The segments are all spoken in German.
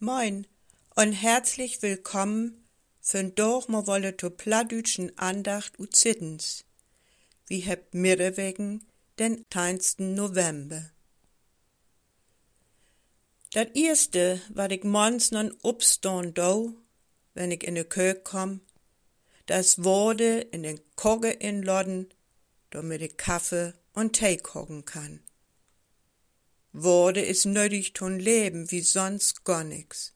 Moin und herzlich willkommen für mal wolle to pladütschen Andacht u Zittens. Wie hebt mirre wegen den 10. November. Dat erste, wat ich mons non upston do, wenn ich in de Kök komm, das wurde in den Kogge inlodden, damit ich Kaffee und Tee kochen kann. Worte is nötig tun Leben wie sonst gar nix.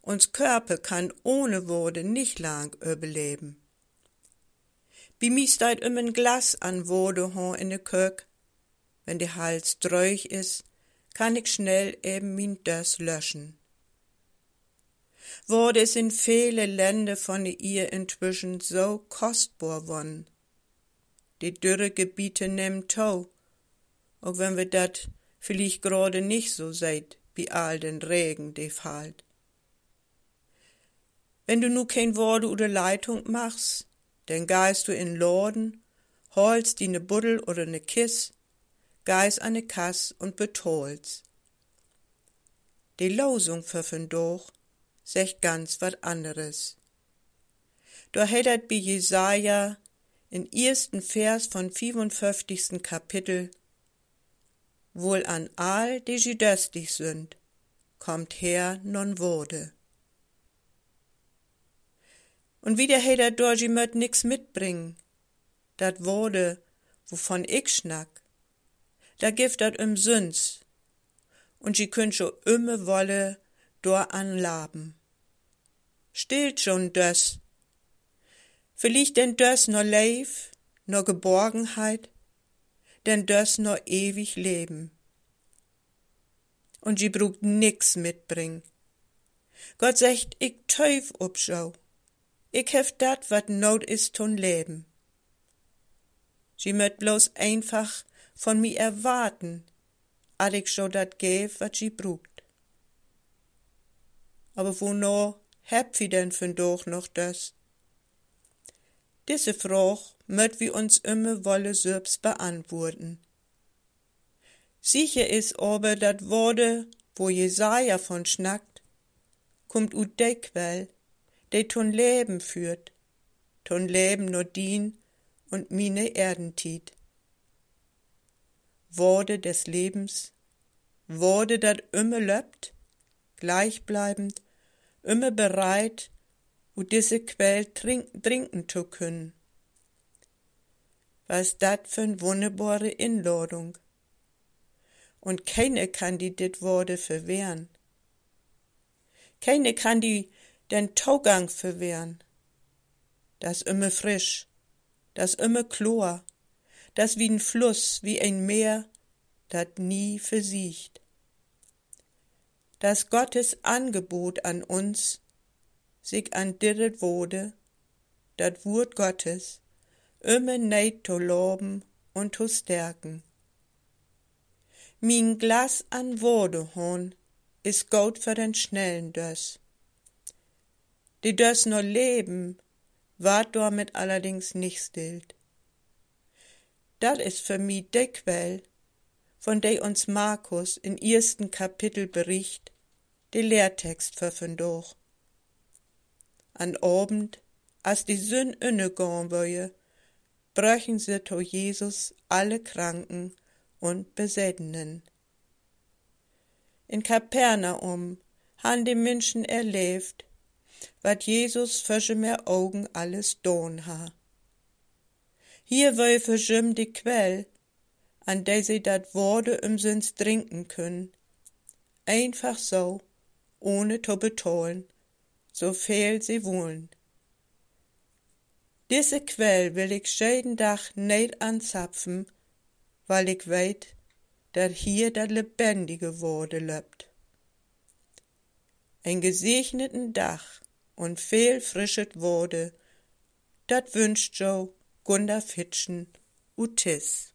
Uns Körper kann ohne Worte nicht lang überleben. Bi mi steit immer ein Glas an Worte ho in de Kök. Wenn der Hals dröch is, kann ich schnell eben min Döss löschen. Worte is in viele Länder von ihr inzwischen so kostbar won. Die dürre Gebiete nehmen tau, auch wenn wir dat vielleicht gerade nicht so seid, wie all den Regen, de fällt. Wenn du nu kein Worte oder Leitung machst, dann geist du in Lorden, holst die ne Buddel oder ne Kiss, geist ne Kass und betolst. Die Losung doch sech ganz wat anderes. Da hättet bi Jesaja in ersten Vers von 55. Kapitel wohl an all, die sie döstig sind, kommt her non wurde. Und wieder he der Dorji möt nix mitbringen, dat wurde, wovon ich schnack, da gift dat im Süns, und sie könnt scho immer wolle dor anlaben. Stillt schon dös. Vielleicht denn dös no Leif, no Geborgenheit, denn das nur ewig leben. Und sie brugt nix mitbring. Gott sagt, ich teuf obschau. Ich hef dat, wat not is tun leben. Sie möt bloß einfach von mi erwarten, ad ich scho dat gäf, wat sie brugt. Aber wo no heb wie denn für doch noch das? Diese Frage möt wir uns immer wolle selbst beantworten. Sicher is aber dat Worte, wo Jesaja von schnackt, kommt ut de Quell, de ton Leben führt, ton Leben nur dien und mine Erdentiet. Worte des Lebens, Worte dat immer löppt, gleichbleibend, immer bereit, u diese Quell trink, trinken zu können. Was dat für n wunderbare Inladung. Und keine kann die dit Worte verwehren. Keine kann die den Taugang verwehren. Das immer frisch, das immer chlor, das wie n Fluss, wie ein Meer, dat nie versiegt. Das Gottes Angebot an uns, sich an dirret wurde, dat Wort Gottes, immer neid to loben und to stärken. Min Glas an Worte hon is gut für den schnellen Döss. Die Döss nur leben, ward damit allerdings nicht stillt. Dat is für mi de Quell, von de uns Markus in ersten Kapitel bericht, de Lehrtext verfündoch an Abend, als die Sünn innegån wöje, bröchen sie to Jesus alle Kranken und Besettenen. In Kapernaum han die Menschen erlebt, wat Jesus für mehr Augen alles don ha. Hier wöj für die Quell, an der sie dat Worte Sinns trinken können, einfach so, ohne zu betonen, so viel sie wollen. Diese Quell will ich jeden Tag nicht anzapfen, weil ich weet, dat hier dat lebendige Worte lebt. Ein gesegneten Dach und viel frischet Worte, dat wünscht Joe Gunda Fitschen Utis.